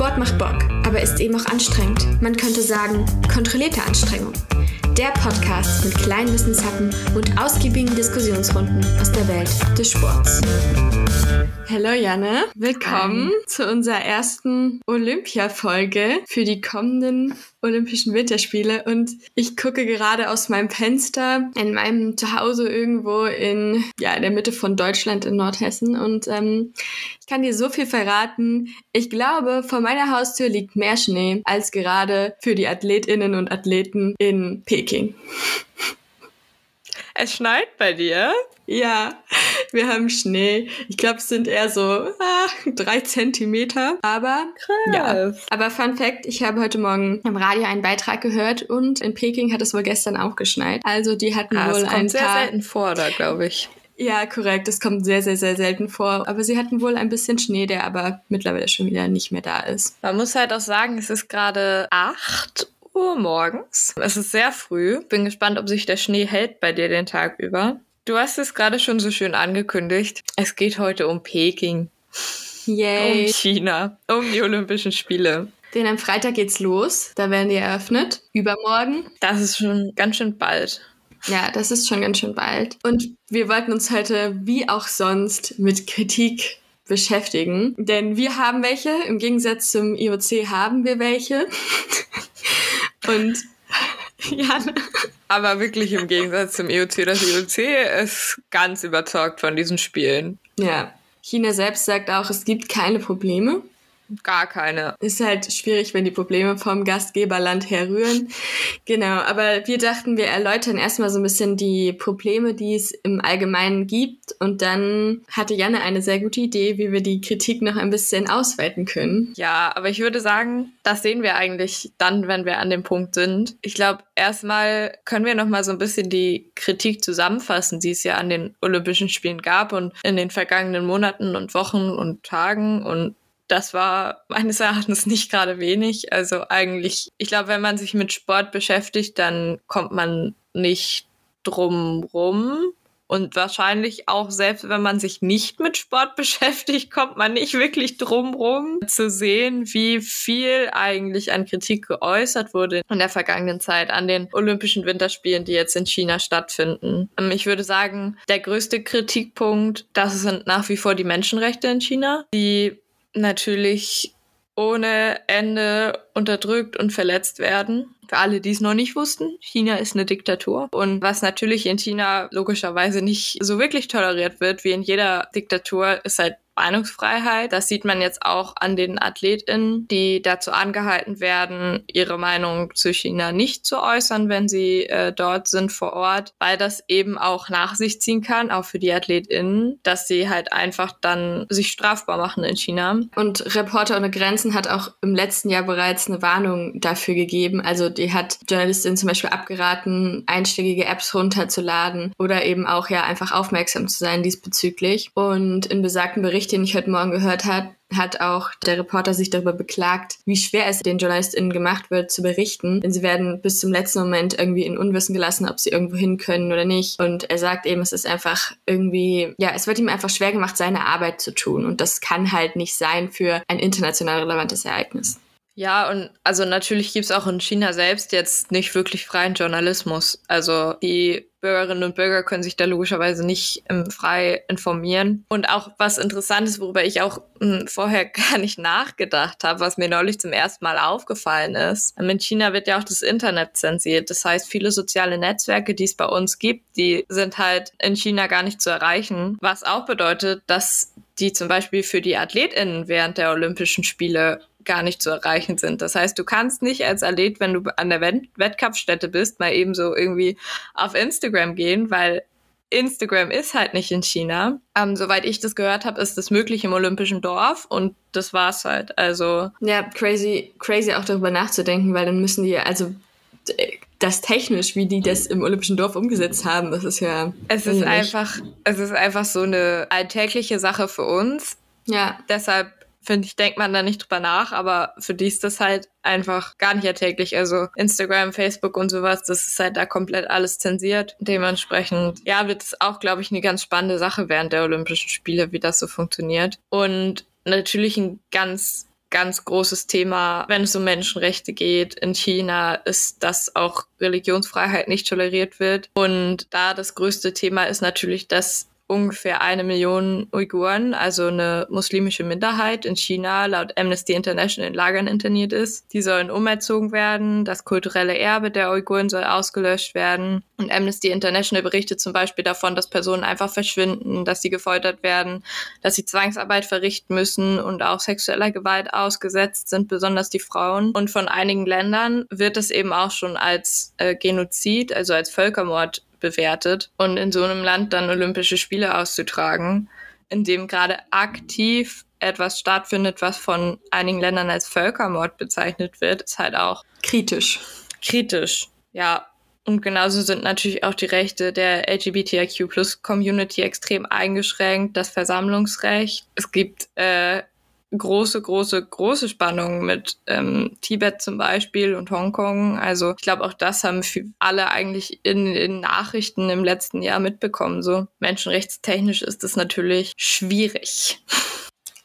Sport macht Bock, aber ist eben auch anstrengend. Man könnte sagen, kontrollierte Anstrengung. Der Podcast mit kleinen Wissenshappen und ausgiebigen Diskussionsrunden aus der Welt des Sports. Hallo Janne, willkommen Hi. zu unserer ersten Olympia-Folge für die kommenden Olympischen Winterspiele und ich gucke gerade aus meinem Fenster in meinem Zuhause irgendwo in ja in der Mitte von Deutschland in Nordhessen und ähm, ich kann dir so viel verraten. Ich glaube, vor meiner Haustür liegt mehr Schnee als gerade für die Athletinnen und Athleten in Peking. Es schneit bei dir? Ja, wir haben Schnee. Ich glaube, es sind eher so ah, drei Zentimeter. Aber Krass. ja. Aber Fun Fact: Ich habe heute Morgen im Radio einen Beitrag gehört und in Peking hat es wohl gestern auch geschneit. Also die hatten ah, wohl ein kommt sehr selten vor, da glaube ich. Ja, korrekt. Das kommt sehr, sehr, sehr selten vor. Aber sie hatten wohl ein bisschen Schnee, der aber mittlerweile schon wieder nicht mehr da ist. Man muss halt auch sagen, es ist gerade acht Uhr morgens. Es ist sehr früh. Bin gespannt, ob sich der Schnee hält bei dir den Tag über. Du hast es gerade schon so schön angekündigt. Es geht heute um Peking. Yay. Um China. Um die Olympischen Spiele. Denn am Freitag geht's los. Da werden die eröffnet. Übermorgen. Das ist schon ganz schön bald. Ja, das ist schon ganz schön bald. Und wir wollten uns heute, wie auch sonst, mit Kritik beschäftigen. Denn wir haben welche. Im Gegensatz zum IOC haben wir welche. Und ja. Aber wirklich im Gegensatz zum IOC. Das IOC ist ganz überzeugt von diesen Spielen. Ja. China selbst sagt auch, es gibt keine Probleme. Gar keine. Ist halt schwierig, wenn die Probleme vom Gastgeberland herrühren. Genau, aber wir dachten, wir erläutern erstmal so ein bisschen die Probleme, die es im Allgemeinen gibt. Und dann hatte Janne eine sehr gute Idee, wie wir die Kritik noch ein bisschen ausweiten können. Ja, aber ich würde sagen, das sehen wir eigentlich dann, wenn wir an dem Punkt sind. Ich glaube, erstmal können wir noch mal so ein bisschen die Kritik zusammenfassen, die es ja an den Olympischen Spielen gab und in den vergangenen Monaten und Wochen und Tagen und das war meines Erachtens nicht gerade wenig. Also eigentlich, ich glaube, wenn man sich mit Sport beschäftigt, dann kommt man nicht drum rum. Und wahrscheinlich auch selbst wenn man sich nicht mit Sport beschäftigt, kommt man nicht wirklich drum rum zu sehen, wie viel eigentlich an Kritik geäußert wurde in der vergangenen Zeit an den Olympischen Winterspielen, die jetzt in China stattfinden. Ähm, ich würde sagen, der größte Kritikpunkt, das sind nach wie vor die Menschenrechte in China, die natürlich ohne Ende unterdrückt und verletzt werden. Für alle, die es noch nicht wussten, China ist eine Diktatur. Und was natürlich in China logischerweise nicht so wirklich toleriert wird, wie in jeder Diktatur, ist halt Meinungsfreiheit. Das sieht man jetzt auch an den AthletInnen, die dazu angehalten werden, ihre Meinung zu China nicht zu äußern, wenn sie äh, dort sind vor Ort, weil das eben auch nach sich ziehen kann, auch für die AthletInnen, dass sie halt einfach dann sich strafbar machen in China. Und Reporter ohne Grenzen hat auch im letzten Jahr bereits eine Warnung dafür gegeben. Also die hat Journalistinnen zum Beispiel abgeraten, einschlägige Apps runterzuladen oder eben auch ja einfach aufmerksam zu sein diesbezüglich. Und in besagten Berichten den ich heute Morgen gehört habe, hat auch der Reporter sich darüber beklagt, wie schwer es den JournalistInnen gemacht wird, zu berichten. Denn sie werden bis zum letzten Moment irgendwie in Unwissen gelassen, ob sie irgendwo hin können oder nicht. Und er sagt eben, es ist einfach irgendwie, ja, es wird ihm einfach schwer gemacht, seine Arbeit zu tun. Und das kann halt nicht sein für ein international relevantes Ereignis. Ja, und also natürlich gibt es auch in China selbst jetzt nicht wirklich freien Journalismus. Also die Bürgerinnen und Bürger können sich da logischerweise nicht ähm, frei informieren. Und auch was interessant ist, worüber ich auch mh, hm, vorher gar nicht nachgedacht habe, was mir neulich zum ersten Mal aufgefallen ist. Ähm, in China wird ja auch das Internet zensiert. Das heißt, viele soziale Netzwerke, die es bei uns gibt, die sind halt in China gar nicht zu erreichen. Was auch bedeutet, dass die zum Beispiel für die AthletInnen während der Olympischen Spiele gar nicht zu erreichen sind. Das heißt, du kannst nicht als Athlet, wenn du an der Wettkampfstätte bist, mal eben so irgendwie auf Instagram gehen, weil Instagram ist halt nicht in China. Ähm, soweit ich das gehört habe, ist das möglich im Olympischen Dorf und das war's halt. Also ja, crazy, crazy auch darüber nachzudenken, weil dann müssen die also das technisch, wie die das im Olympischen Dorf umgesetzt haben, das ist ja. Es ist einfach, es ist einfach so eine alltägliche Sache für uns. Ja. Deshalb finde ich, denkt man da nicht drüber nach, aber für die ist das halt einfach gar nicht erträglich. Also Instagram, Facebook und sowas, das ist halt da komplett alles zensiert. Dementsprechend, ja, wird es auch, glaube ich, eine ganz spannende Sache während der Olympischen Spiele, wie das so funktioniert. Und natürlich ein ganz ganz großes Thema, wenn es um Menschenrechte geht. In China ist, dass auch Religionsfreiheit nicht toleriert wird. Und da das größte Thema ist natürlich, dass ungefähr eine Million Uiguren, also eine muslimische Minderheit in China, laut Amnesty International in Lagern interniert ist. Die sollen umerzogen werden. Das kulturelle Erbe der Uiguren soll ausgelöscht werden. Und Amnesty International berichtet zum Beispiel davon, dass Personen einfach verschwinden, dass sie gefoltert werden, dass sie Zwangsarbeit verrichten müssen und auch sexueller Gewalt ausgesetzt sind, besonders die Frauen. Und von einigen Ländern wird es eben auch schon als äh, Genozid, also als Völkermord bewertet und in so einem Land dann Olympische Spiele auszutragen, in dem gerade aktiv etwas stattfindet, was von einigen Ländern als Völkermord bezeichnet wird, ist halt auch kritisch. Kritisch, ja. Und genauso sind natürlich auch die Rechte der LGBTIQ-Plus-Community extrem eingeschränkt, das Versammlungsrecht. Es gibt äh, große, große, große Spannung mit ähm, Tibet zum Beispiel und Hongkong. Also ich glaube, auch das haben alle eigentlich in, in Nachrichten im letzten Jahr mitbekommen. So menschenrechtstechnisch ist es natürlich schwierig.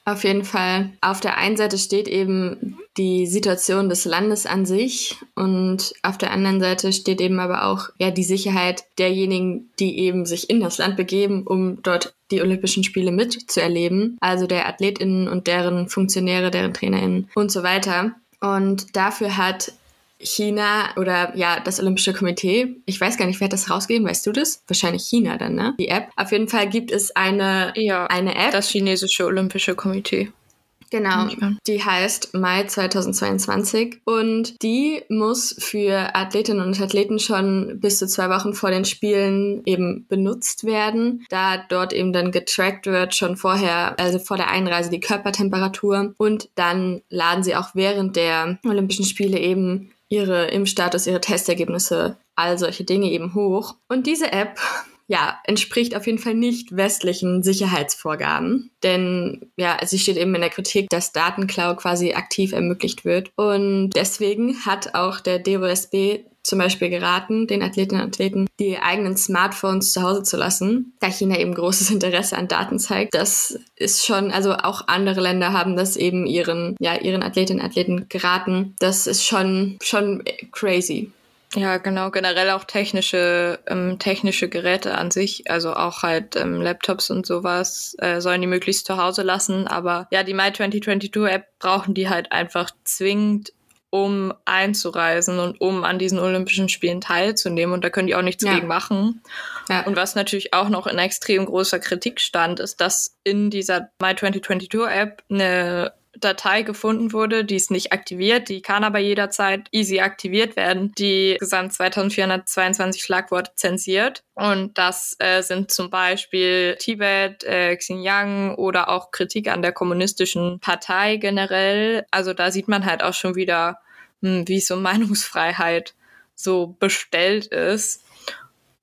Auf jeden Fall. Auf der einen Seite steht eben die Situation des Landes an sich und auf der anderen Seite steht eben aber auch ja die Sicherheit derjenigen, die eben sich in das Land begeben, um dort die Olympischen Spiele mitzuerleben, also der Athletinnen und deren Funktionäre, deren Trainerinnen und so weiter. Und dafür hat China oder ja, das Olympische Komitee. Ich weiß gar nicht, wer hat das rausgegeben, weißt du das? Wahrscheinlich China dann, ne? Die App. Auf jeden Fall gibt es eine, ja, eine App. Das chinesische Olympische Komitee. Genau, die heißt Mai 2022 und die muss für Athletinnen und Athleten schon bis zu zwei Wochen vor den Spielen eben benutzt werden, da dort eben dann getrackt wird, schon vorher, also vor der Einreise die Körpertemperatur und dann laden sie auch während der Olympischen Spiele eben ihre Impfstatus, ihre Testergebnisse, all solche Dinge eben hoch. Und diese App ja, entspricht auf jeden Fall nicht westlichen Sicherheitsvorgaben. Denn ja, sie steht eben in der Kritik, dass Datenklau quasi aktiv ermöglicht wird. Und deswegen hat auch der DOSB zum Beispiel geraten, den Athletinnen und Athleten die eigenen Smartphones zu Hause zu lassen, da China eben großes Interesse an Daten zeigt. Das ist schon, also auch andere Länder haben das eben ihren, ja, ihren Athletinnen und Athleten geraten. Das ist schon, schon crazy. Ja, genau, generell auch technische, ähm, technische Geräte an sich, also auch halt ähm, Laptops und sowas, äh, sollen die möglichst zu Hause lassen. Aber ja, die My 2022 App brauchen die halt einfach zwingend, um einzureisen und um an diesen Olympischen Spielen teilzunehmen. Und da können die auch nichts ja. gegen machen. Ja. Und was natürlich auch noch in extrem großer Kritik stand, ist, dass in dieser My 2022 App eine Datei gefunden wurde, die ist nicht aktiviert, die kann aber jederzeit easy aktiviert werden, die gesamt 2422 Schlagworte zensiert. Und das äh, sind zum Beispiel Tibet, äh, Xinjiang oder auch Kritik an der kommunistischen Partei generell. Also da sieht man halt auch schon wieder, wie so Meinungsfreiheit so bestellt ist.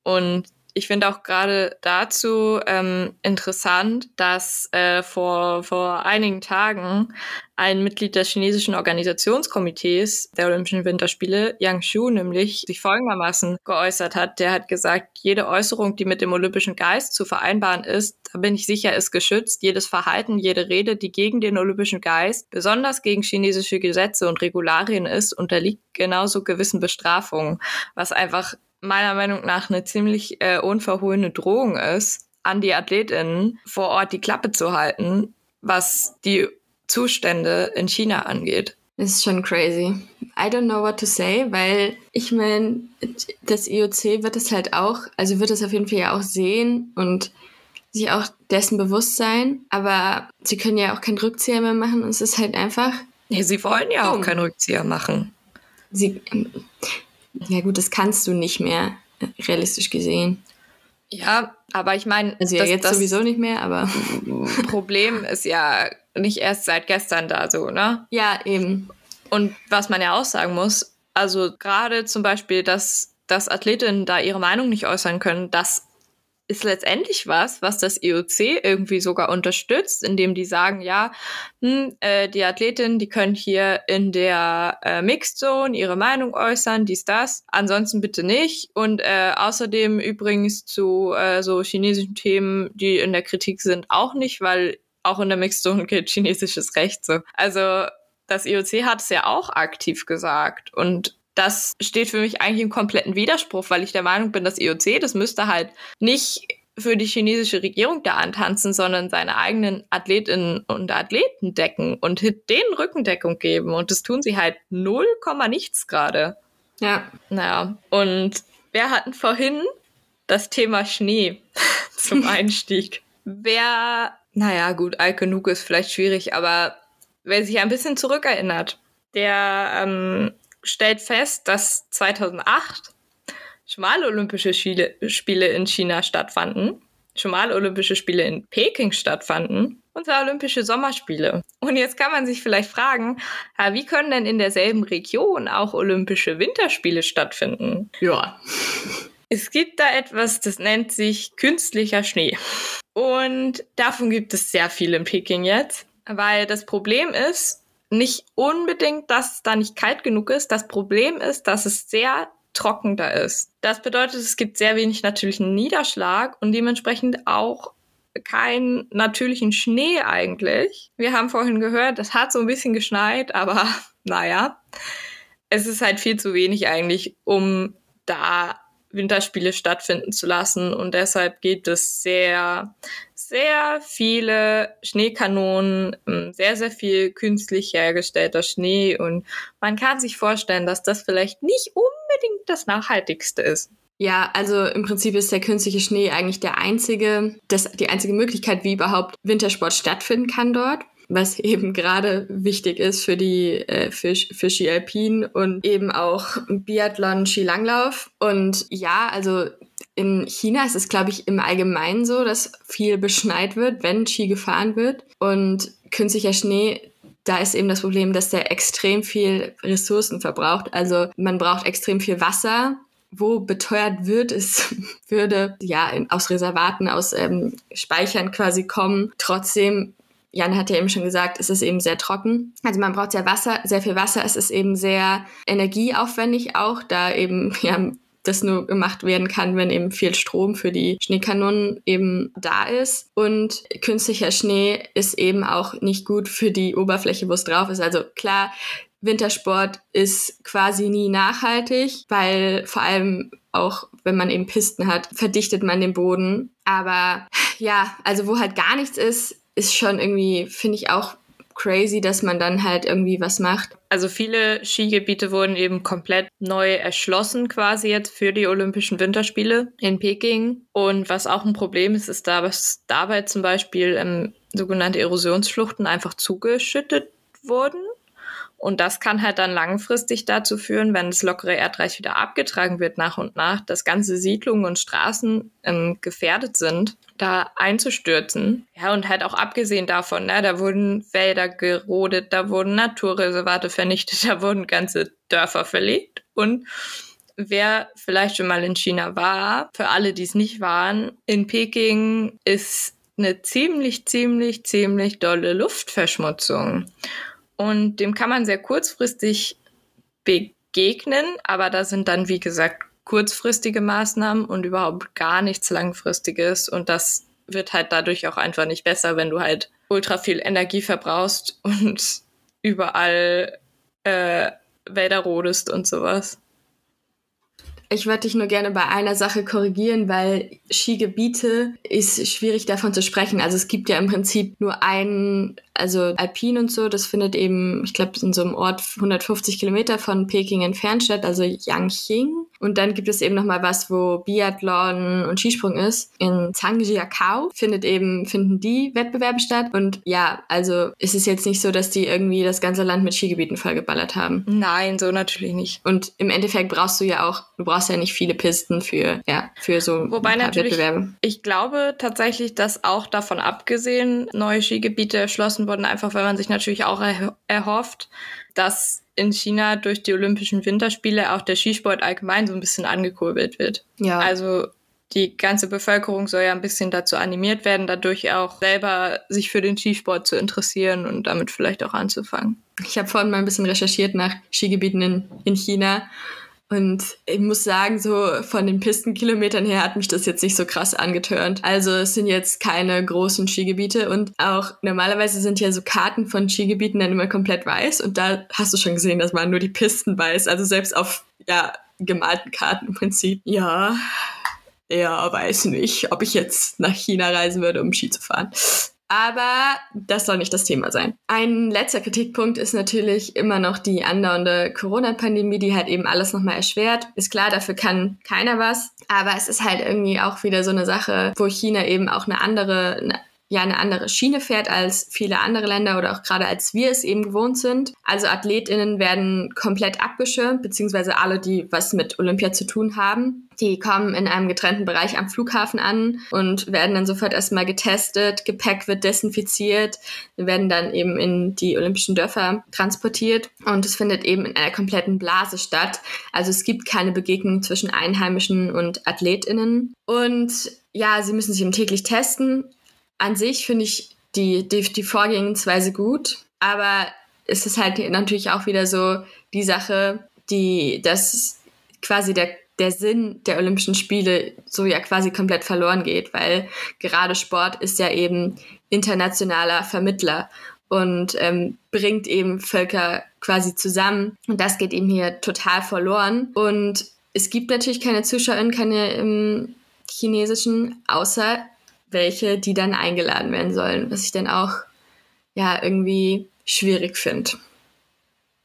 Und ich finde auch gerade dazu ähm, interessant, dass äh, vor, vor einigen Tagen ein Mitglied des chinesischen Organisationskomitees der Olympischen Winterspiele, Yang Shu, nämlich sich folgendermaßen geäußert hat. Der hat gesagt, jede Äußerung, die mit dem olympischen Geist zu vereinbaren ist, da bin ich sicher, ist geschützt. Jedes Verhalten, jede Rede, die gegen den olympischen Geist, besonders gegen chinesische Gesetze und Regularien ist, unterliegt genauso gewissen Bestrafungen, was einfach meiner Meinung nach eine ziemlich äh, unverhohlene Drohung ist, an die AthletInnen vor Ort die Klappe zu halten, was die Zustände in China angeht. Das ist schon crazy. I don't know what to say, weil ich meine, das IOC wird es halt auch, also wird es auf jeden Fall ja auch sehen und sich auch dessen bewusst sein, aber sie können ja auch keinen Rückzieher mehr machen und es ist halt einfach. Nee, sie wollen ja auch keinen Rückzieher machen. Sie, ja gut, das kannst du nicht mehr, realistisch gesehen. Ja, aber ich meine, also ja, das, jetzt das sowieso nicht mehr, aber Problem ist ja nicht erst seit gestern da so, ne? Ja, eben. Und was man ja auch sagen muss, also gerade zum Beispiel, dass, dass Athletinnen da ihre Meinung nicht äußern können, das ist letztendlich was, was das IOC irgendwie sogar unterstützt, indem die sagen, ja, hm, äh, die Athletinnen, die können hier in der äh, Mixed Zone ihre Meinung äußern, dies, das, ansonsten bitte nicht. Und äh, außerdem übrigens zu äh, so chinesischen Themen, die in der Kritik sind, auch nicht, weil auch in der Mixed Zone gilt chinesisches Recht so. Also das IOC hat es ja auch aktiv gesagt. Und das steht für mich eigentlich im kompletten Widerspruch, weil ich der Meinung bin, das IOC, das müsste halt nicht für die chinesische Regierung da antanzen, sondern seine eigenen Athletinnen und Athleten decken und denen Rückendeckung geben. Und das tun sie halt null Komma nichts gerade. Ja. Naja, und wir hatten vorhin das Thema Schnee zum Einstieg. Wer, naja, gut, alt genug ist vielleicht schwierig, aber wer sich ein bisschen zurückerinnert, der ähm, stellt fest, dass 2008 schon mal Olympische Spiele in China stattfanden, schon mal Olympische Spiele in Peking stattfanden und zwar Olympische Sommerspiele. Und jetzt kann man sich vielleicht fragen, wie können denn in derselben Region auch Olympische Winterspiele stattfinden? Ja. Es gibt da etwas, das nennt sich künstlicher Schnee. Und davon gibt es sehr viel in Peking jetzt, weil das Problem ist, nicht unbedingt, dass es da nicht kalt genug ist. Das Problem ist, dass es sehr trocken da ist. Das bedeutet, es gibt sehr wenig natürlichen Niederschlag und dementsprechend auch keinen natürlichen Schnee eigentlich. Wir haben vorhin gehört, es hat so ein bisschen geschneit, aber naja, es ist halt viel zu wenig eigentlich, um da Winterspiele stattfinden zu lassen. Und deshalb gibt es sehr, sehr viele Schneekanonen, ähm, sehr, sehr viel künstlich hergestellter Schnee. Und man kann sich vorstellen, dass das vielleicht nicht unbedingt das Nachhaltigste ist. Ja, also im Prinzip ist der künstliche Schnee eigentlich der einzige, das, die einzige Möglichkeit, wie überhaupt Wintersport stattfinden kann dort was eben gerade wichtig ist für die äh, für, Alpin und eben auch Biathlon, Skilanglauf. Und ja, also in China ist es, glaube ich, im Allgemeinen so, dass viel beschneit wird, wenn Ski gefahren wird. Und künstlicher Schnee da ist eben das Problem, dass der extrem viel Ressourcen verbraucht. Also man braucht extrem viel Wasser. Wo beteuert wird, es würde ja in, aus Reservaten, aus ähm, Speichern quasi kommen. Trotzdem Jan hat ja eben schon gesagt, es ist eben sehr trocken. Also man braucht sehr Wasser, sehr viel Wasser. Es ist eben sehr energieaufwendig auch, da eben ja das nur gemacht werden kann, wenn eben viel Strom für die Schneekanonen eben da ist. Und künstlicher Schnee ist eben auch nicht gut für die Oberfläche, wo es drauf ist. Also klar, Wintersport ist quasi nie nachhaltig, weil vor allem auch wenn man eben Pisten hat, verdichtet man den Boden. Aber ja, also wo halt gar nichts ist, ist schon irgendwie, finde ich auch crazy, dass man dann halt irgendwie was macht. Also viele Skigebiete wurden eben komplett neu erschlossen quasi jetzt für die Olympischen Winterspiele in Peking. Und was auch ein Problem ist, ist dass dabei zum Beispiel ähm, sogenannte Erosionsfluchten einfach zugeschüttet wurden. Und das kann halt dann langfristig dazu führen, wenn das lockere Erdreich wieder abgetragen wird nach und nach, dass ganze Siedlungen und Straßen ähm, gefährdet sind, da einzustürzen. Ja, und halt auch abgesehen davon, ne, da wurden Wälder gerodet, da wurden Naturreservate vernichtet, da wurden ganze Dörfer verlegt. Und wer vielleicht schon mal in China war, für alle, die es nicht waren, in Peking ist eine ziemlich, ziemlich, ziemlich dolle Luftverschmutzung. Und dem kann man sehr kurzfristig begegnen, aber da sind dann, wie gesagt, kurzfristige Maßnahmen und überhaupt gar nichts Langfristiges. Und das wird halt dadurch auch einfach nicht besser, wenn du halt ultra viel Energie verbrauchst und überall äh, Wälder rodest und sowas. Ich würde dich nur gerne bei einer Sache korrigieren, weil Skigebiete ist schwierig davon zu sprechen. Also es gibt ja im Prinzip nur einen, also Alpin und so, das findet eben, ich glaube, in so einem Ort 150 Kilometer von Peking entfernt statt, also Yangqing. Und dann gibt es eben noch mal was, wo Biathlon und Skisprung ist. In Zhangjiakou findet eben, finden die Wettbewerbe statt. Und ja, also ist es jetzt nicht so, dass die irgendwie das ganze Land mit Skigebieten vollgeballert haben. Nein, so natürlich nicht. Und im Endeffekt brauchst du ja auch, du brauchst ja nicht viele Pisten für, ja, für so Wobei natürlich, Wettbewerbe. Ich glaube tatsächlich, dass auch davon abgesehen neue Skigebiete erschlossen wurden, einfach weil man sich natürlich auch erhofft, dass in China durch die Olympischen Winterspiele auch der Skisport allgemein so ein bisschen angekurbelt wird. Ja. Also die ganze Bevölkerung soll ja ein bisschen dazu animiert werden, dadurch auch selber sich für den Skisport zu interessieren und damit vielleicht auch anzufangen. Ich habe vorhin mal ein bisschen recherchiert nach Skigebieten in, in China Und ich muss sagen, so von den Pistenkilometern her hat mich das jetzt nicht so krass angetörnt. Also es sind jetzt keine großen Skigebiete und auch normalerweise sind ja so Karten von Skigebieten dann immer komplett weiß und da hast du schon gesehen, dass man nur die Pisten weiß. Also selbst auf, ja, gemalten Karten im Prinzip. Ja, ja, weiß nicht, ob ich jetzt nach China reisen würde, um Ski zu fahren. Aber das soll nicht das Thema sein. Ein letzter Kritikpunkt ist natürlich immer noch die andauernde Corona-Pandemie, die halt eben alles nochmal erschwert. Ist klar, dafür kann keiner was. Aber es ist halt irgendwie auch wieder so eine Sache, wo China eben auch eine andere, eine ja eine andere Schiene fährt als viele andere Länder oder auch gerade als wir es eben gewohnt sind. Also Athletinnen werden komplett abgeschirmt, beziehungsweise alle, die was mit Olympia zu tun haben. Die kommen in einem getrennten Bereich am Flughafen an und werden dann sofort erstmal getestet, Gepäck wird desinfiziert, werden dann eben in die olympischen Dörfer transportiert und es findet eben in einer kompletten Blase statt. Also es gibt keine Begegnung zwischen Einheimischen und Athletinnen. Und ja, sie müssen sich eben täglich testen an sich finde ich die, die, die Vorgehensweise gut, aber es ist halt natürlich auch wieder so die Sache, die, dass quasi der, der Sinn der Olympischen Spiele so ja quasi komplett verloren geht, weil gerade Sport ist ja eben internationaler Vermittler und ähm, bringt eben Völker quasi zusammen. Und das geht eben hier total verloren. Und es gibt natürlich keine ZuschauerInnen, keine im chinesischen, außer welche, die dann eingeladen werden sollen, was ich dann auch ja irgendwie schwierig finde.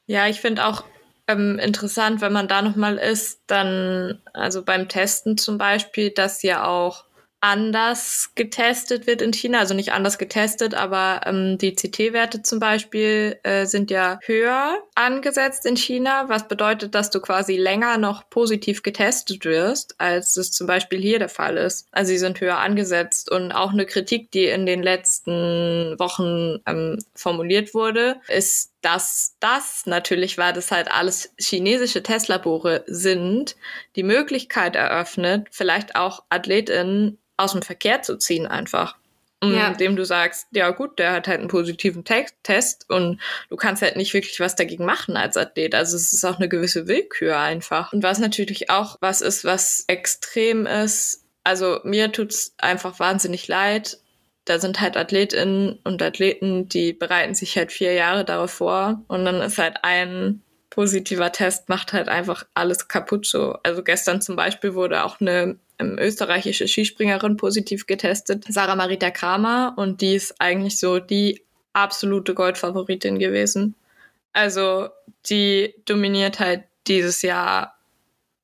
Ja, ich finde auch ähm, interessant, wenn man da nochmal ist, dann, also beim Testen zum Beispiel, dass ja auch anders getestet wird in China, also nicht anders getestet, aber ähm, die CT-Werte zum Beispiel äh, sind ja höher angesetzt in China, was bedeutet, dass du quasi länger noch positiv getestet wirst, als es zum Beispiel hier der Fall ist. Also sie sind höher angesetzt und auch eine Kritik, die in den letzten Wochen ähm, formuliert wurde, ist dass das natürlich, weil das halt alles chinesische Testlabore sind, die Möglichkeit eröffnet, vielleicht auch AthletInnen aus dem Verkehr zu ziehen einfach. Ja. Indem du sagst, ja gut, der hat halt einen positiven Te Test und du kannst halt nicht wirklich was dagegen machen als Athlet. Also es ist auch eine gewisse Willkür einfach. Und was natürlich auch was ist, was extrem ist, also mir tut's einfach wahnsinnig leid. Da sind halt Athletinnen und Athleten, die bereiten sich halt vier Jahre darauf vor und dann ist halt ein positiver Test macht halt einfach alles kaputt so. Also gestern zum Beispiel wurde auch eine ähm, österreichische Skispringerin positiv getestet, Sarah Marita Kramer, und die ist eigentlich so die absolute Goldfavoritin gewesen. Also die dominiert halt dieses Jahr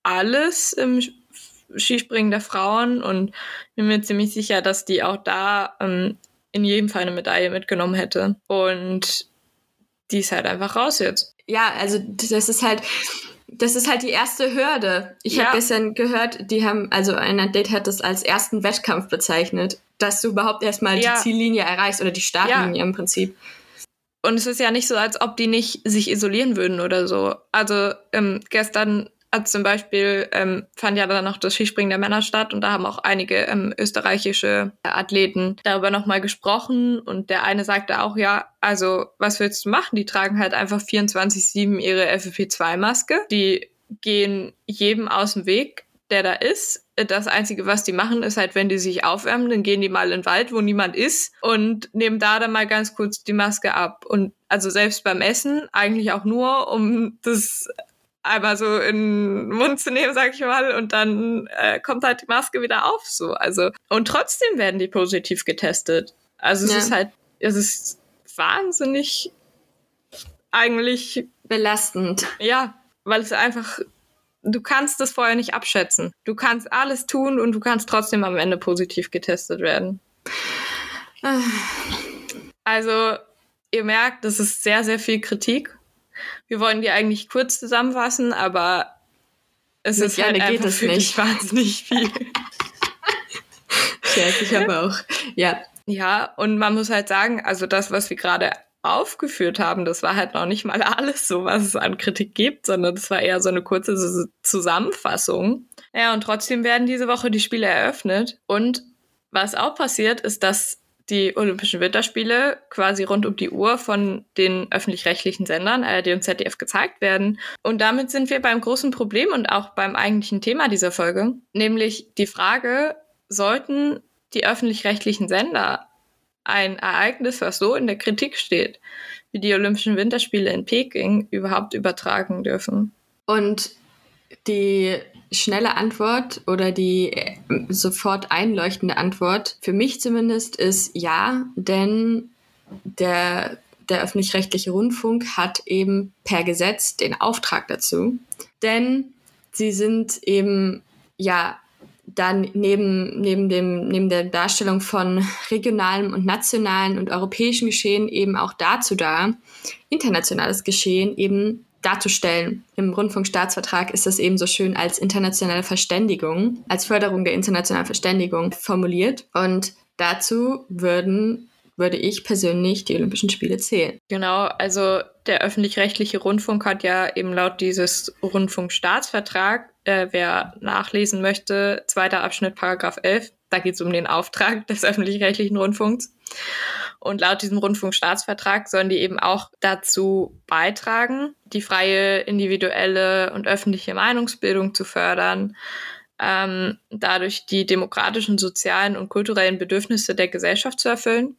alles im Skispringen der Frauen und bin mir ziemlich sicher, dass die auch da ähm, in jedem Fall eine Medaille mitgenommen hätte. Und die ist halt einfach raus jetzt. Ja, also das ist halt, das ist halt die erste Hürde. Ich ja. habe gestern gehört, die haben, also ein Athlet hat das als ersten Wettkampf bezeichnet, dass du überhaupt erstmal ja. die Ziellinie erreichst oder die Startlinie ja. im Prinzip. Und es ist ja nicht so, als ob die nicht sich isolieren würden oder so. Also ähm, gestern also zum Beispiel ähm, fand ja dann noch das Skispringen der Männer statt und da haben auch einige ähm, österreichische Athleten darüber nochmal gesprochen und der eine sagte auch, ja, also was willst du machen? Die tragen halt einfach 24-7 ihre FFP2-Maske. Die gehen jedem aus dem Weg, der da ist. Das Einzige, was die machen, ist halt, wenn die sich aufwärmen, dann gehen die mal in den Wald, wo niemand ist und nehmen da dann mal ganz kurz die Maske ab. Und also selbst beim Essen eigentlich auch nur, um das einmal so in den Mund zu nehmen, sag ich mal, und dann äh, kommt halt die Maske wieder auf, so. Also, und trotzdem werden die positiv getestet. Also, es ja. ist halt, es ist wahnsinnig eigentlich belastend. Ja, weil es einfach, du kannst das vorher nicht abschätzen. Du kannst alles tun und du kannst trotzdem am Ende positiv getestet werden. Ah. Also, ihr merkt, das ist sehr, sehr viel Kritik wir wollen die eigentlich kurz zusammenfassen, aber es Mit ist halt einfach es nicht. wahnsinnig viel. ja, ich habe auch. Ja. Ja, und man muss halt sagen, also das, was wir gerade aufgeführt haben, das war halt noch nicht mal alles so, was es an Kritik gibt, sondern das war eher so eine kurze Zusammenfassung. Ja, und trotzdem werden diese Woche die Spiele eröffnet. Und was auch passiert, ist, dass die Olympischen Winterspiele quasi rund um die Uhr von den öffentlich-rechtlichen Sendern ARD und ZDF gezeigt werden. Und damit sind wir beim großen Problem und auch beim eigentlichen Thema dieser Folge, nämlich die Frage, sollten die öffentlich-rechtlichen Sender ein Ereignis, was so in der Kritik steht, wie die Olympischen Winterspiele in Peking, überhaupt übertragen dürfen? Und die schnelle Antwort oder die äh, sofort einleuchtende Antwort, für mich zumindest, ist ja, denn der, der öffentlich-rechtliche Rundfunk hat eben per Gesetz den Auftrag dazu. Denn sie sind eben ja dann neben, neben, dem, neben der Darstellung von regionalem und nationalen und europäischen Geschehen eben auch dazu da, internationales Geschehen eben darzustellen. Im Rundfunkstaatsvertrag ist das eben so schön als internationale Verständigung, als Förderung der internationalen Verständigung formuliert. Und dazu würden würde ich persönlich die Olympischen Spiele zählen. Genau, also der öffentlich-rechtliche Rundfunk hat ja eben laut dieses Rundfunkstaatsvertrag, äh, wer nachlesen möchte, zweiter Abschnitt, Paragraph 11, da geht es um den Auftrag des öffentlich-rechtlichen Rundfunks. Und laut diesem Rundfunkstaatsvertrag sollen die eben auch dazu beitragen, die freie individuelle und öffentliche Meinungsbildung zu fördern, ähm, dadurch die demokratischen, sozialen und kulturellen Bedürfnisse der Gesellschaft zu erfüllen.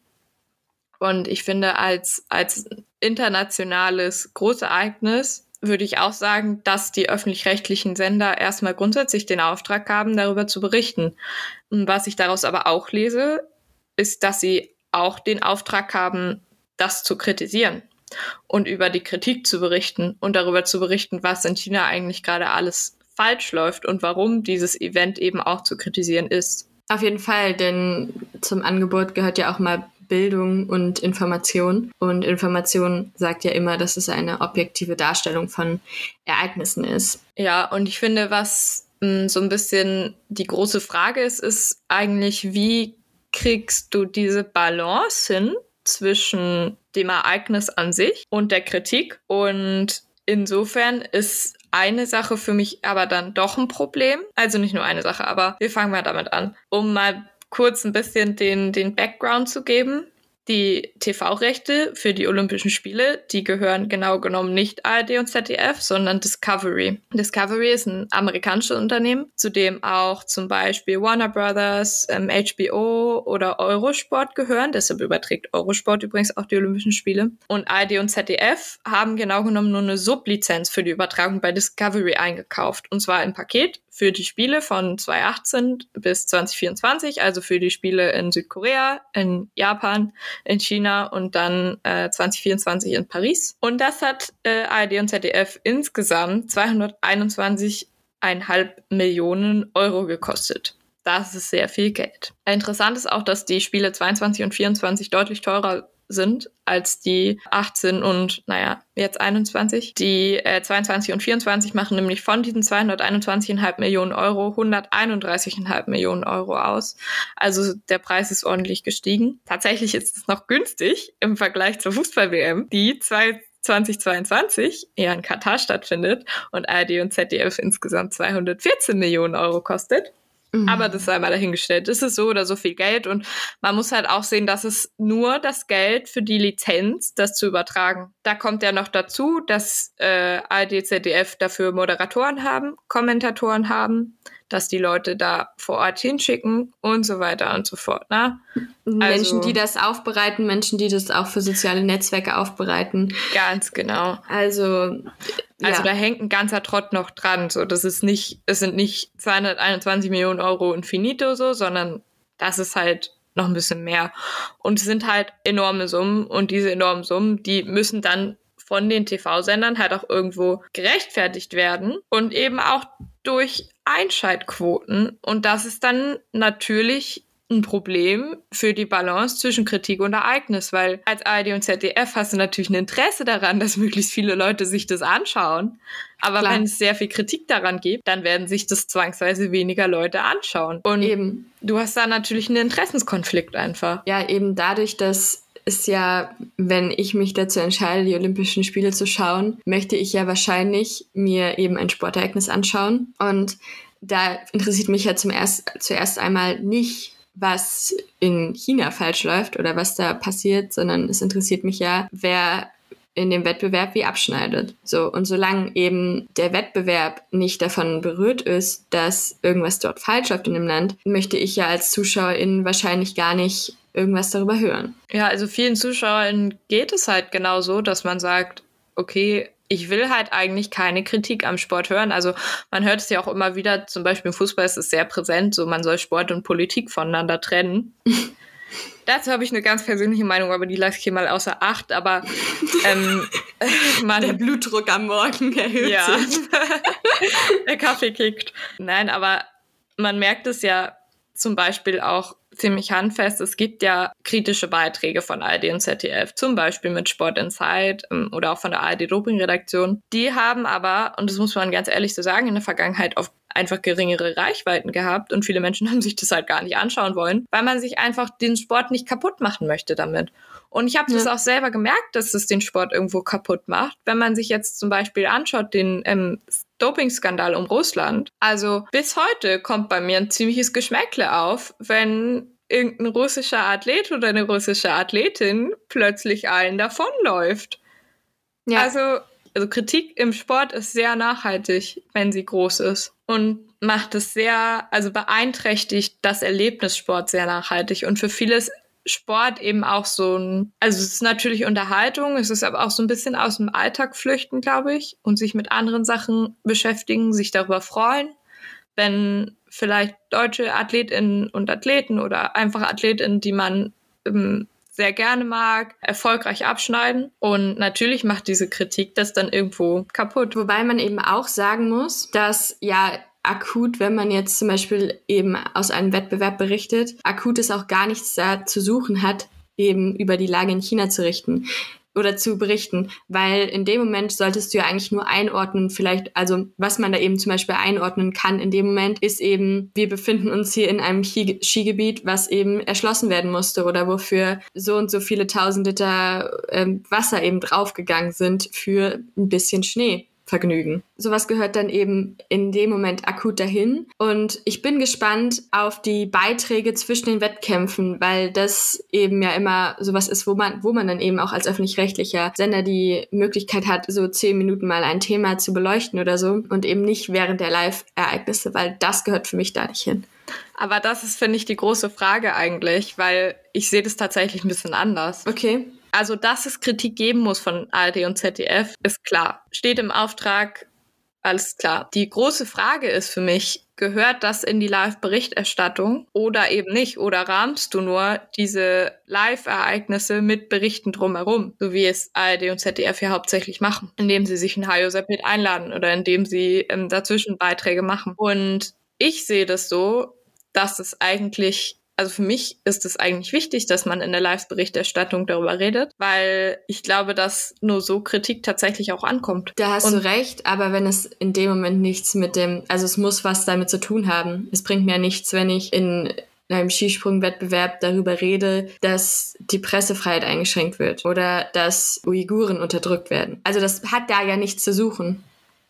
Und ich finde, als, als internationales Großereignis würde ich auch sagen, dass die öffentlich-rechtlichen Sender erstmal grundsätzlich den Auftrag haben, darüber zu berichten. Was ich daraus aber auch lese, ist, dass sie auch den Auftrag haben, das zu kritisieren und über die Kritik zu berichten und darüber zu berichten, was in China eigentlich gerade alles falsch läuft und warum dieses Event eben auch zu kritisieren ist. Auf jeden Fall, denn zum Angebot gehört ja auch mal Bildung und Information. Und Information sagt ja immer, dass es eine objektive Darstellung von Ereignissen ist. Ja, und ich finde, was mh, hm, so ein bisschen die große Frage ist, ist eigentlich, wie kriegst du diese Balance hin zwischen dem Ereignis an sich und der Kritik. Und insofern ist eine Sache für mich aber dann doch ein Problem. Also nicht nur eine Sache, aber wir fangen mal damit an. Um mal kurz ein bisschen den, den Background zu geben. Die TV-Rechte für die Olympischen Spiele, die gehören genau genommen nicht ARD und ZDF, sondern Discovery. Discovery ist ein amerikanisches Unternehmen, zu dem auch zum Beispiel Warner Brothers, ähm, HBO oder Eurosport gehören. Deshalb überträgt Eurosport übrigens auch die Olympischen Spiele. Und ARD und ZDF haben genau genommen nur eine Sublizenz für die Übertragung bei Discovery eingekauft. Und zwar im Paket für die Spiele von 2018 bis 2024, also für die Spiele in Südkorea, in Japan, in China und dann äh, 2024 in Paris. Und das hat äh, ARD und ZDF insgesamt 221,5 Millionen Euro gekostet. Das ist sehr viel Geld. Interessant ist auch, dass die Spiele 22 und 24 deutlich teurer sind als die 18 und, naja, jetzt 21. Die äh, 22 und 24 machen nämlich von diesen 221,5 Millionen Euro 131,5 Millionen Euro aus. Also der Preis ist ordentlich gestiegen. Tatsächlich ist es noch günstig im Vergleich zur Fußball-WM, die 2022 eher in Katar stattfindet und ARD und ZDF insgesamt 214 Millionen Euro kostet. Mhm. Aber das sei mal dahingestellt. Ist so oder so viel Geld und man muss halt auch sehen, dass es nur das Geld für die Lizenz, das zu übertragen. Da kommt ja noch dazu, dass äh, ARD, ZDF dafür Moderatoren haben, Kommentatoren haben, dass die Leute da vor Ort hinschicken und so weiter und so fort. Ne? Menschen, also, die das aufbereiten, Menschen, die das auch für soziale Netzwerke aufbereiten. Ganz genau. Also, also da hängt ein ganzer Trott noch dran. So, das ist nicht, es sind nicht 221 Millionen Euro infinito so, sondern das ist halt noch ein bisschen mehr. Und es sind halt enorme Summen und diese enormen Summen, die müssen dann von den TV-Sendern halt auch irgendwo gerechtfertigt werden und eben auch durch Einschaltquoten. Und das ist dann natürlich ein Problem für die Balance zwischen Kritik und Ereignis, weil als ARD und ZDF hast du natürlich ein Interesse daran, dass möglichst viele Leute sich das anschauen. Aber Klar. wenn es sehr viel Kritik daran gibt, dann werden sich das zwangsweise weniger Leute anschauen. Und eben. du hast da natürlich einen Interessenskonflikt einfach. Ja, eben dadurch, dass ist ja, wenn ich mich dazu entscheide, die Olympischen Spiele zu schauen, möchte ich ja wahrscheinlich mir eben ein Sportereignis anschauen. Und da interessiert mich ja zum erst, zuerst einmal nicht was in China falsch läuft oder was da passiert, sondern es interessiert mich ja, wer in dem Wettbewerb wie abschneidet. So, und solange eben der Wettbewerb nicht davon berührt ist, dass irgendwas dort falsch läuft in dem Land, möchte ich ja als Zuschauerin wahrscheinlich gar nicht irgendwas darüber hören. Ja, also vielen Zuschauern geht es halt genau so, dass man sagt, okay, ich will halt eigentlich keine Kritik am Sport hören. Also man hört es ja auch immer wieder, zum Beispiel im Fußball ist es sehr präsent, so man soll Sport und Politik voneinander trennen. Dazu habe ich eine ganz persönliche Meinung, aber die lasse ich hier mal außer Acht. Aber ähm, man, der Blutdruck am Morgen erhöht ja. sich. der Kaffee kickt. Nein, aber man merkt es ja zum Beispiel auch ziemlich handfest. Es gibt ja kritische Beiträge von ARD und ZDF, zum Beispiel mit Sport Insight ähm, oder auch von der ARD Doping Redaktion. Die haben aber, und das muss man ganz ehrlich so sagen, in der Vergangenheit auf einfach geringere Reichweiten gehabt und viele Menschen haben sich das halt gar nicht anschauen wollen, weil man sich einfach den Sport nicht kaputt machen möchte damit. Und ich habe ja. das auch selber gemerkt, dass es den Sport irgendwo kaputt macht. Wenn man sich jetzt zum Beispiel anschaut, den ähm, Dopingskandal um Russland. Also bis heute kommt bei mir ein ziemliches Geschmäckle auf, wenn irgendein russischer Athlet oder eine russische Athletin plötzlich allen davonläuft. Ja. Also, also Kritik im Sport ist sehr nachhaltig, wenn sie groß ist. Und macht es sehr, also beeinträchtigt das Erlebnis Sport sehr nachhaltig. Und für vieles Sport eben auch so ein, also es ist natürlich Unterhaltung, es ist aber auch so ein bisschen aus dem Alltag flüchten, glaube ich, und sich mit anderen Sachen beschäftigen, sich darüber freuen, wenn vielleicht deutsche Athletinnen und Athleten oder einfach Athletinnen, die man ähm, sehr gerne mag, erfolgreich abschneiden. Und natürlich macht diese Kritik das dann irgendwo kaputt. Wobei man eben auch sagen muss, dass ja akut, wenn man jetzt zum Beispiel eben aus einem Wettbewerb berichtet, akut es auch gar nichts da zu suchen hat, eben über die Lage in China zu richten oder zu berichten, weil in dem Moment solltest du ja eigentlich nur einordnen, vielleicht, also was man da eben zum Beispiel einordnen kann in dem Moment, ist eben, wir befinden uns hier in einem Skigebiet, was eben erschlossen werden musste oder wofür so und so viele tausend Liter ähm, Wasser eben draufgegangen sind für ein bisschen Schnee. Vergnügen. Sowas gehört dann eben in dem Moment akut dahin. Und ich bin gespannt auf die Beiträge zwischen den Wettkämpfen, weil das eben ja immer sowas ist, wo man, wo man dann eben auch als öffentlich-rechtlicher Sender die Möglichkeit hat, so zehn Minuten mal ein Thema zu beleuchten oder so und eben nicht während der Live-Ereignisse, weil das gehört für mich da nicht hin. Aber das ist, finde ich, die große Frage eigentlich, weil ich sehe das tatsächlich ein bisschen anders. Okay. Also, dass es Kritik geben muss von ARD und ZDF, ist klar. Steht im Auftrag, alles klar. Die große Frage ist für mich, gehört das in die Live-Berichterstattung oder eben nicht? Oder rahmst du nur diese Live-Ereignisse mit Berichten drumherum, so wie es ARD und ZDF ja hauptsächlich machen, indem sie sich in Hayo Sepit einladen oder indem sie ähm, dazwischen Beiträge machen. Und ich sehe das so, dass es eigentlich also für mich ist es eigentlich wichtig, dass man in der Live-Berichterstattung darüber redet, weil ich glaube, dass nur so Kritik tatsächlich auch ankommt. Da hast Und du recht, aber wenn es in dem Moment nichts mit dem, also es muss was damit zu tun haben. Es bringt mir nichts, wenn ich in einem Skisprungwettbewerb darüber rede, dass die Pressefreiheit eingeschränkt wird oder dass Uiguren unterdrückt werden. Also das hat da ja nichts zu suchen.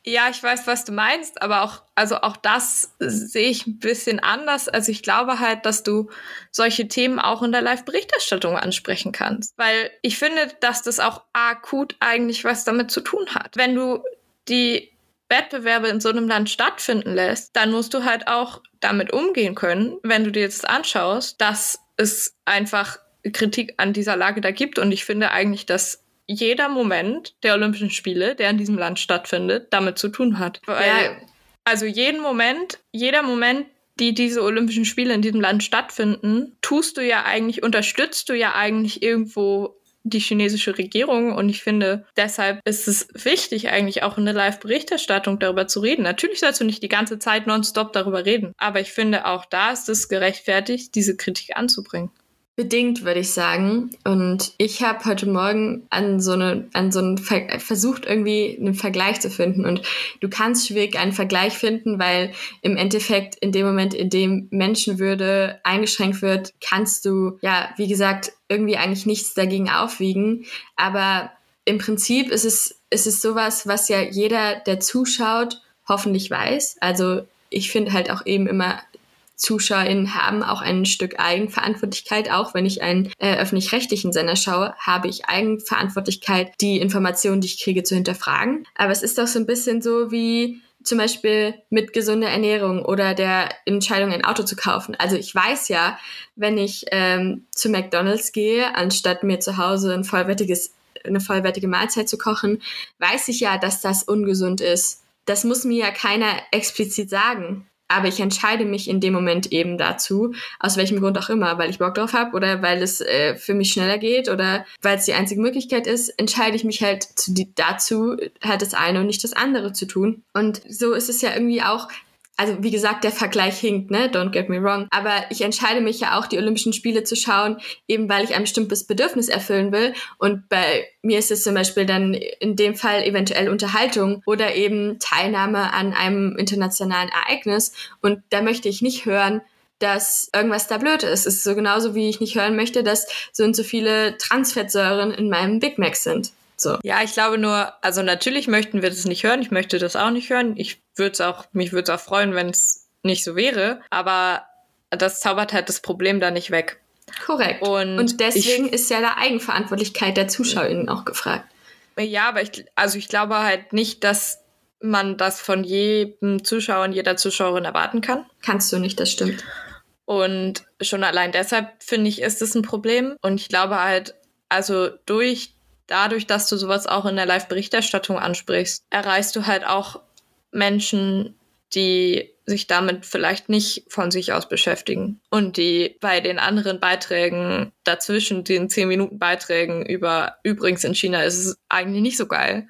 Ja, ich weiß, was du meinst, aber auch, also auch das sehe ich ein bisschen anders. Also ich glaube halt, dass du solche Themen auch in der Live-Berichterstattung ansprechen kannst. Weil ich finde, dass das auch akut eigentlich was damit zu tun hat. Wenn du die Wettbewerbe in so einem Land stattfinden lässt, dann musst du halt auch damit umgehen können, wenn du dir jetzt anschaust, dass es einfach Kritik an dieser Lage da gibt. Und ich finde eigentlich, dass jeder Moment der Olympischen Spiele, der in diesem Land stattfindet, damit zu tun hat. Weil, ja. Also jeden Moment, jeder Moment, die diese Olympischen Spiele in diesem Land stattfinden, tust du ja eigentlich, unterstützt du ja eigentlich irgendwo die chinesische Regierung und ich finde, deshalb ist es wichtig, eigentlich auch in der Live-Berichterstattung darüber zu reden. Natürlich sollst du nicht die ganze Zeit nonstop darüber reden, aber ich finde, auch da ist es gerechtfertigt, diese Kritik anzubringen. Bedingt, würde ich sagen. Und ich habe heute Morgen an so eine, an so einen Ver versucht, irgendwie einen Vergleich zu finden. Und du kannst schwierig einen Vergleich finden, weil im Endeffekt in dem Moment, in dem Menschenwürde eingeschränkt wird, kannst du, ja, wie gesagt, irgendwie eigentlich nichts dagegen aufwiegen. Aber im Prinzip ist es, ist es sowas, was ja jeder, der zuschaut, hoffentlich weiß. Also ich finde halt auch eben immer ZuschauerInnen haben auch ein Stück Eigenverantwortlichkeit. Auch wenn ich einen äh, öffentlich-rechtlichen Sender schaue, habe ich Eigenverantwortlichkeit, die Informationen, die ich kriege, zu hinterfragen. Aber es ist doch so ein bisschen so wie zum Beispiel mit gesunder Ernährung oder der Entscheidung, ein Auto zu kaufen. Also ich weiß ja, wenn ich ähm, zu McDonald's gehe, anstatt mir zu Hause ein vollwertiges, eine vollwertige Mahlzeit zu kochen, weiß ich ja, dass das ungesund ist. Das muss mir ja keiner explizit sagen aber ich entscheide mich in dem Moment eben dazu, aus welchem Grund auch immer, weil ich Bock drauf habe oder weil es äh, für mich schneller geht oder weil es die einzige Möglichkeit ist, entscheide ich mich halt zu, dazu, halt das eine und nicht das andere zu tun. Und so ist es ja irgendwie auch also wie gesagt, der Vergleich hinkt, ne? Don't get me wrong. Aber ich entscheide mich ja auch, die Olympischen Spiele zu schauen, eben weil ich ein bestimmtes Bedürfnis erfüllen will. Und bei mir ist es zum Beispiel dann in dem Fall eventuell Unterhaltung oder eben Teilnahme an einem internationalen Ereignis. Und da möchte ich nicht hören, dass irgendwas da blöd ist. Es ist so genauso, wie ich nicht hören möchte, dass so und so viele Transfettsäuren in meinem Big Mac sind. So. Ja, ich glaube nur, also natürlich möchten wir das nicht hören. Ich möchte das auch nicht hören. Ich würde es auch, mich würde es auch freuen, wenn es nicht so wäre. Aber das zaubert halt das Problem da nicht weg. Korrekt. Und, Und deswegen ich, ist ja der Eigenverantwortlichkeit der ZuschauerInnen auch gefragt. Ja, aber ich, also ich glaube halt nicht, dass man das von jedem Zuschauer und jeder Zuschauerin erwarten kann. Kannst du nicht, das stimmt. Und schon allein deshalb finde ich, ist es ein Problem. Und ich glaube halt, also durch dadurch, dass du sowas auch in der Live-Berichterstattung ansprichst, erreichst du halt auch Menschen, die sich damit vielleicht nicht von sich aus beschäftigen und die bei den anderen Beiträgen dazwischen, den 10 Minuten Beiträgen über übrigens in China ist es eigentlich nicht so geil,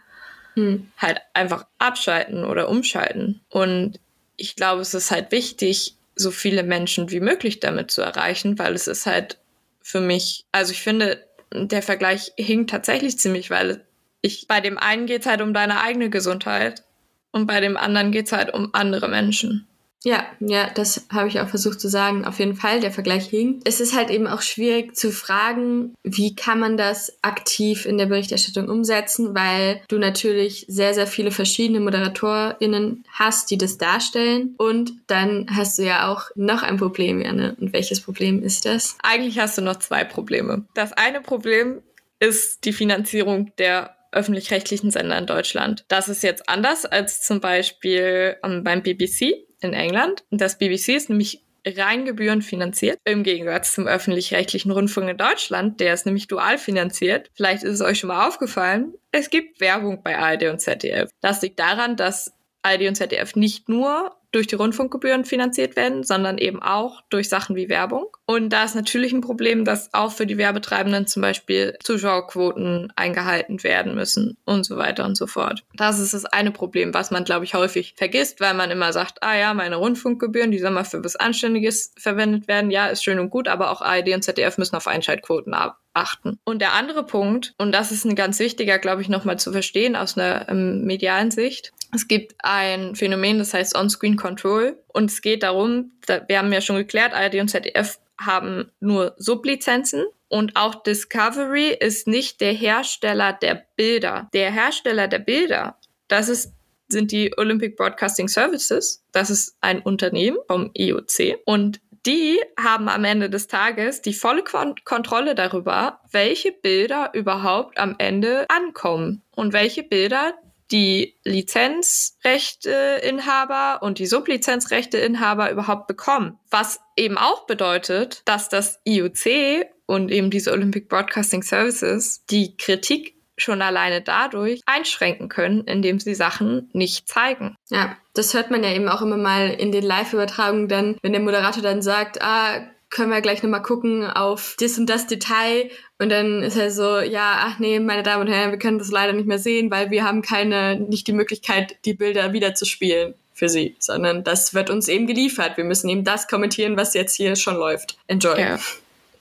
hm. halt einfach abschalten oder umschalten. Und ich glaube, es ist halt wichtig, so viele Menschen wie möglich damit zu erreichen, weil es ist halt für mich, also ich finde, der Vergleich hinkt tatsächlich ziemlich, weil ich bei dem einen geht es halt um deine eigene Gesundheit und bei dem anderen geht es halt um andere Menschen. Ja, ja, das habe ich auch versucht zu sagen. Auf jeden Fall, der Vergleich hinkt. Es ist halt eben auch schwierig zu fragen, wie kann man das aktiv in der Berichterstattung umsetzen, weil du natürlich sehr, sehr viele verschiedene ModeratorInnen hast, die das darstellen. Und dann hast du ja auch noch ein Problem, Janne. Und welches Problem ist das? Eigentlich hast du noch zwei Probleme. Das eine Problem ist die Finanzierung der öffentlich-rechtlichen Sender in Deutschland. Das ist jetzt anders als zum Beispiel ähm, beim BBC in England. Das BBC ist nämlich rein gebührenfinanziert, im Gegensatz zum öffentlich-rechtlichen Rundfunk in Deutschland, der ist nämlich dual finanziert. Vielleicht ist es euch schon mal aufgefallen, es gibt Werbung bei ARD und ZDF. Das liegt daran, dass ARD und ZDF nicht nur durch die Rundfunkgebühren finanziert werden, sondern eben auch durch Sachen wie Werbung. Und da ist natürlich ein Problem, dass auch für die Werbetreibenden zum Beispiel Zuschauerquoten eingehalten werden müssen und so weiter und so fort. Das ist das eine Problem, was man, glaube ich, häufig vergisst, weil man immer sagt, ah ja, meine Rundfunkgebühren, die sollen mal für was Anständiges verwendet werden. Ja, ist schön und gut, aber auch ARD und ZDF müssen auf Einschaltquoten achten. Und der andere Punkt, und das ist ein ganz wichtiger, glaube ich, nochmal zu verstehen aus einer ähm, medialen Sicht, es gibt ein Phänomen, das heißt On-Screen Control. Und es geht darum, wir haben ja schon geklärt, ARD und ZDF haben nur Sublizenzen. Und auch Discovery ist nicht der Hersteller der Bilder. Der Hersteller der Bilder, das ist, sind die Olympic Broadcasting Services. Das ist ein Unternehmen vom IOC. Und die haben am Ende des Tages die volle Kon Kontrolle darüber, welche Bilder überhaupt am Ende ankommen und welche Bilder die Lizenzrechteinhaber und die Sublizenzrechteinhaber überhaupt bekommen. Was eben auch bedeutet, dass das IOC und eben diese Olympic Broadcasting Services die Kritik schon alleine dadurch einschränken können, indem sie Sachen nicht zeigen. Ja, das hört man ja eben auch immer mal in den Live-Übertragungen dann, wenn der Moderator dann sagt, ah, können wir gleich nochmal gucken auf das und das Detail. Und dann ist er so, ja, ach nee, meine Damen und Herren, wir können das leider nicht mehr sehen, weil wir haben keine, nicht die Möglichkeit, die Bilder wieder zu spielen für sie, sondern das wird uns eben geliefert. Wir müssen eben das kommentieren, was jetzt hier schon läuft. Enjoy. Ja,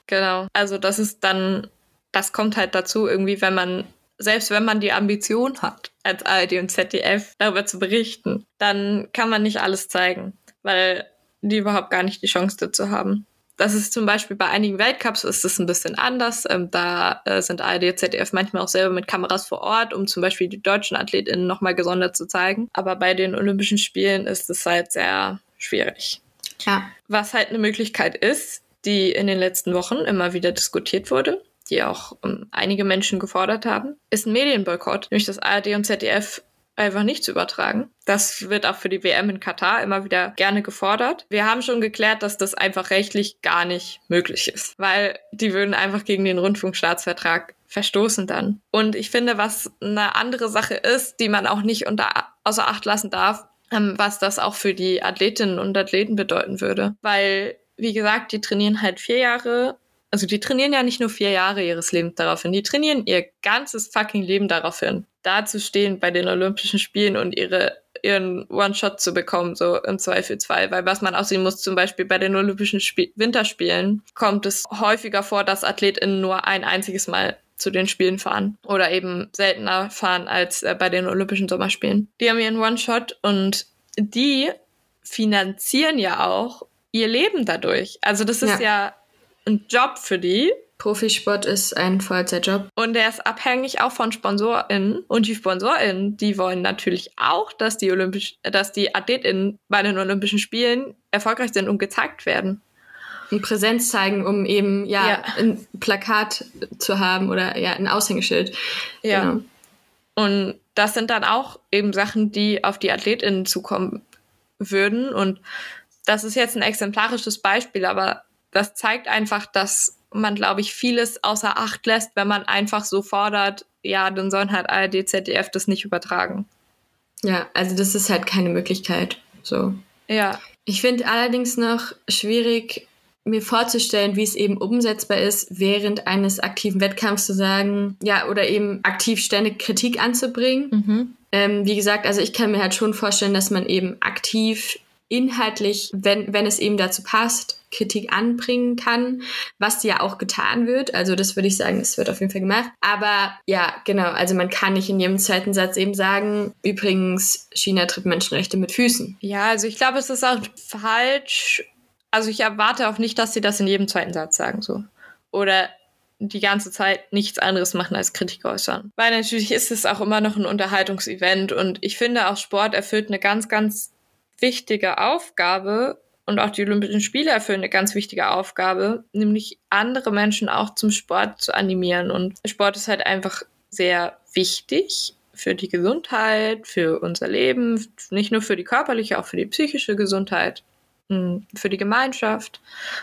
genau. Also das ist dann, das kommt halt dazu irgendwie, wenn man, selbst wenn man die Ambition hat, als ARD und ZDF darüber zu berichten, dann kann man nicht alles zeigen, weil die überhaupt gar nicht die Chance dazu haben. Das ist zum Beispiel bei einigen Weltcups ist es ein bisschen anders. Ähm, da äh, sind ARD und ZDF manchmal auch selber mit Kameras vor Ort, um zum Beispiel die deutschen AthletInnen nochmal gesondert zu zeigen. Aber bei den Olympischen Spielen ist es halt sehr schwierig. Ja. Was halt eine Möglichkeit ist, die in den letzten Wochen immer wieder diskutiert wurde, die auch um, ähm, einige Menschen gefordert haben, ist ein Medienboykott, nämlich das ARD und ZDF einfach nicht zu übertragen. Das wird auch für die WM in Katar immer wieder gerne gefordert. Wir haben schon geklärt, dass das einfach rechtlich gar nicht möglich ist, weil die würden einfach gegen den Rundfunkstaatsvertrag verstoßen dann. Und ich finde, was eine andere Sache ist, die man auch nicht unter, außer Acht lassen darf, ähm, was das auch für die Athletinnen und Athleten bedeuten würde. Weil, wie gesagt, die trainieren halt vier Jahre also die trainieren ja nicht nur vier Jahre ihres Lebens darauf hin, die trainieren ihr ganzes fucking Leben darauf hin, da zu stehen bei den Olympischen Spielen und ihre ihren One-Shot zu bekommen, so im Zweifelsfall. Weil was man auch sehen muss, zum Beispiel bei den Olympischen Sp Winterspielen, kommt es häufiger vor, dass AthletInnen nur ein einziges Mal zu den Spielen fahren oder eben seltener fahren als äh, bei den Olympischen Sommerspielen. Die haben ihren One-Shot und die finanzieren ja auch ihr Leben dadurch. Also das ist ja, ja ein Job für die. Profisport ist ein Vollzeitjob. Und der ist abhängig auch von SponsorInnen. Und die SponsorInnen, die wollen natürlich auch, dass die Olympisch, dass die AthletInnen bei den Olympischen Spielen erfolgreich sind und gezeigt werden. Und Präsenz zeigen, um eben ja, ja. ein Plakat zu haben oder ja ein Aushängeschild. Ja. Genau. Und das sind dann auch eben Sachen, die auf die AthletInnen zukommen würden. Und das ist jetzt ein exemplarisches Beispiel, aber das zeigt einfach, dass man, glaube ich, vieles außer Acht lässt, wenn man einfach so fordert, ja, dann sollen halt ARD, ZDF das nicht übertragen. Ja, also das ist halt keine Möglichkeit. So. Ja. Ich finde allerdings noch schwierig, mir vorzustellen, wie es eben umsetzbar ist, während eines aktiven Wettkampfs zu sagen, ja, oder eben aktiv ständig Kritik anzubringen. Mhm. Ähm, wie gesagt, also ich kann mir halt schon vorstellen, dass man eben aktiv inhaltlich, wenn, wenn es eben dazu passt, Kritik anbringen kann, was ja auch getan wird. Also das würde ich sagen, das wird auf jeden Fall gemacht. Aber ja, genau, also man kann nicht in jedem zweiten Satz eben sagen, übrigens, China tritt Menschenrechte mit Füßen. Ja, also ich glaube, es ist auch falsch. Also ich erwarte auch nicht, dass sie das in jedem zweiten Satz sagen, so. Oder die ganze Zeit nichts anderes machen als Kritik äußern. Weil natürlich ist es auch immer noch ein Unterhaltungsevent und ich finde auch Sport erfüllt eine ganz, ganz wichtige Aufgabe und auch die Olympischen Spiele erfüllen eine ganz wichtige Aufgabe, nämlich andere Menschen auch zum Sport zu animieren. Und Sport ist halt einfach sehr wichtig für die Gesundheit, für unser Leben, nicht nur für die körperliche, auch für die psychische Gesundheit, hm, für die Gemeinschaft.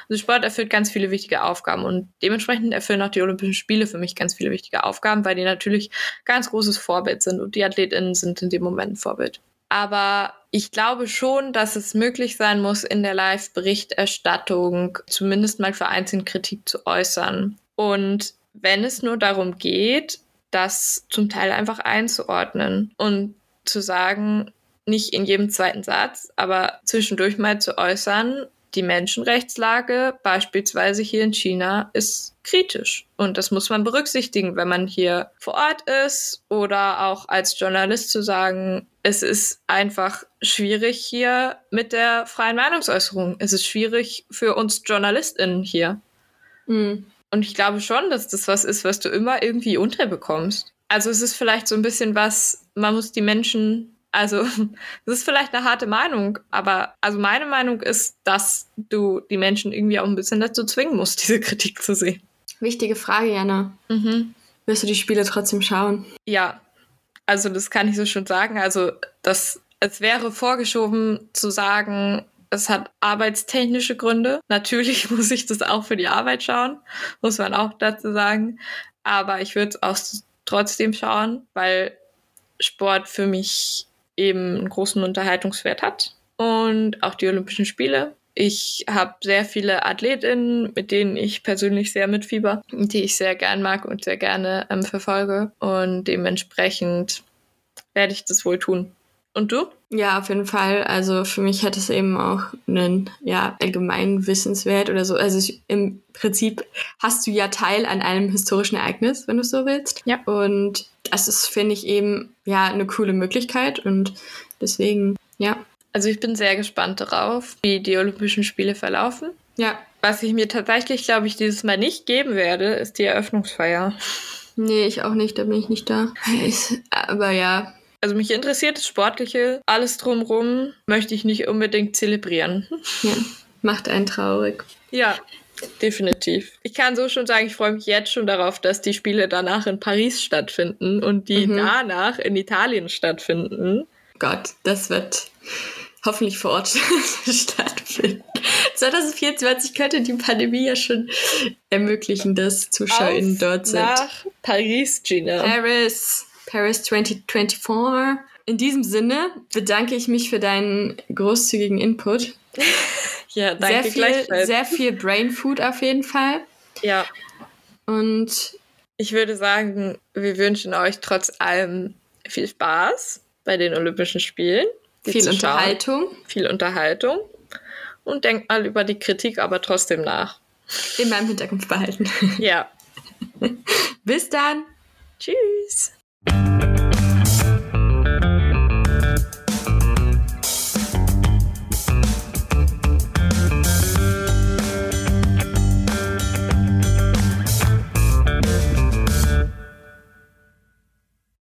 Also Sport erfüllt ganz viele wichtige Aufgaben und dementsprechend erfüllen auch die Olympischen Spiele für mich ganz viele wichtige Aufgaben, weil die natürlich ganz großes Vorbild sind und die AthletInnen sind in dem Moment ein Vorbild. Aber ich glaube schon, dass es möglich sein muss, in der Live-Berichterstattung zumindest mal vereinzelt Kritik zu äußern. Und wenn es nur darum geht, das zum Teil einfach einzuordnen und zu sagen, nicht in jedem zweiten Satz, aber zwischendurch mal zu äußern, die Menschenrechtslage beispielsweise hier in China ist kritisch. Und das muss man berücksichtigen, wenn man hier vor Ort ist oder auch als Journalist zu sagen, es ist einfach schwierig hier mit der freien Meinungsäußerung. Es ist schwierig für uns JournalistInnen hier. Mhm. Und ich glaube schon, dass das was ist, was du immer irgendwie unterbekommst. Also es ist vielleicht so ein bisschen was, man muss die Menschen also, das ist vielleicht eine harte Meinung, aber also meine Meinung ist, dass du die Menschen irgendwie auch ein bisschen dazu zwingen musst, diese Kritik zu sehen. Wichtige Frage, Jana. Mhm. Wirst du die Spiele trotzdem schauen? Ja, also das kann ich so schon sagen. Also, das, es wäre vorgeschoben zu sagen, es hat arbeitstechnische Gründe. Natürlich muss ich das auch für die Arbeit schauen, muss man auch dazu sagen. Aber ich würde es auch trotzdem schauen, weil Sport für mich eben einen großen Unterhaltungswert hat. Und auch die Olympischen Spiele. Ich habe sehr viele Athletinnen, mit denen ich persönlich sehr mitfieber, die ich sehr gern mag und sehr gerne ähm, verfolge. Und dementsprechend werde ich das wohl tun. Und du? Ja, auf jeden Fall. Also für mich hat es eben auch einen ja, allgemeinen Wissenswert oder so. Also ich, im Prinzip hast du ja Teil an einem historischen Ereignis, wenn du so willst. Ja. Und das ist, finde ich, eben ja eine coole Möglichkeit. Und deswegen, ja. Also ich bin sehr gespannt darauf, wie die Olympischen Spiele verlaufen. Ja. Was ich mir tatsächlich, glaube ich, dieses Mal nicht geben werde, ist die Eröffnungsfeier. Nee, ich auch nicht, da bin ich nicht da. Aber ja, also mich interessiert das Sportliche, alles drumrum möchte ich nicht unbedingt zelebrieren. Ja. macht einen traurig. Ja, definitiv. Ich kann so schon sagen, ich freue mich jetzt schon darauf, dass die Spiele danach in Paris stattfinden und die mhm. danach in Italien stattfinden. Gott, das wird hoffentlich vor Ort stattfinden. 2024 könnte die Pandemie ja schon ermöglichen, dass ZuschauerInnen dort sind. Nach Paris, Gina. Paris, Paris 2024. In diesem Sinne bedanke ich mich für deinen großzügigen Input. ja, danke sehr viel, sehr viel Brain Food auf jeden Fall. Ja. Und ich würde sagen, wir wünschen euch trotz allem viel Spaß bei den Olympischen Spielen. Viel Unterhaltung. Viel Unterhaltung. Und denkt mal über die Kritik aber trotzdem nach. In meinem Hinterkopf behalten. Ja. Bis dann. Tschüss.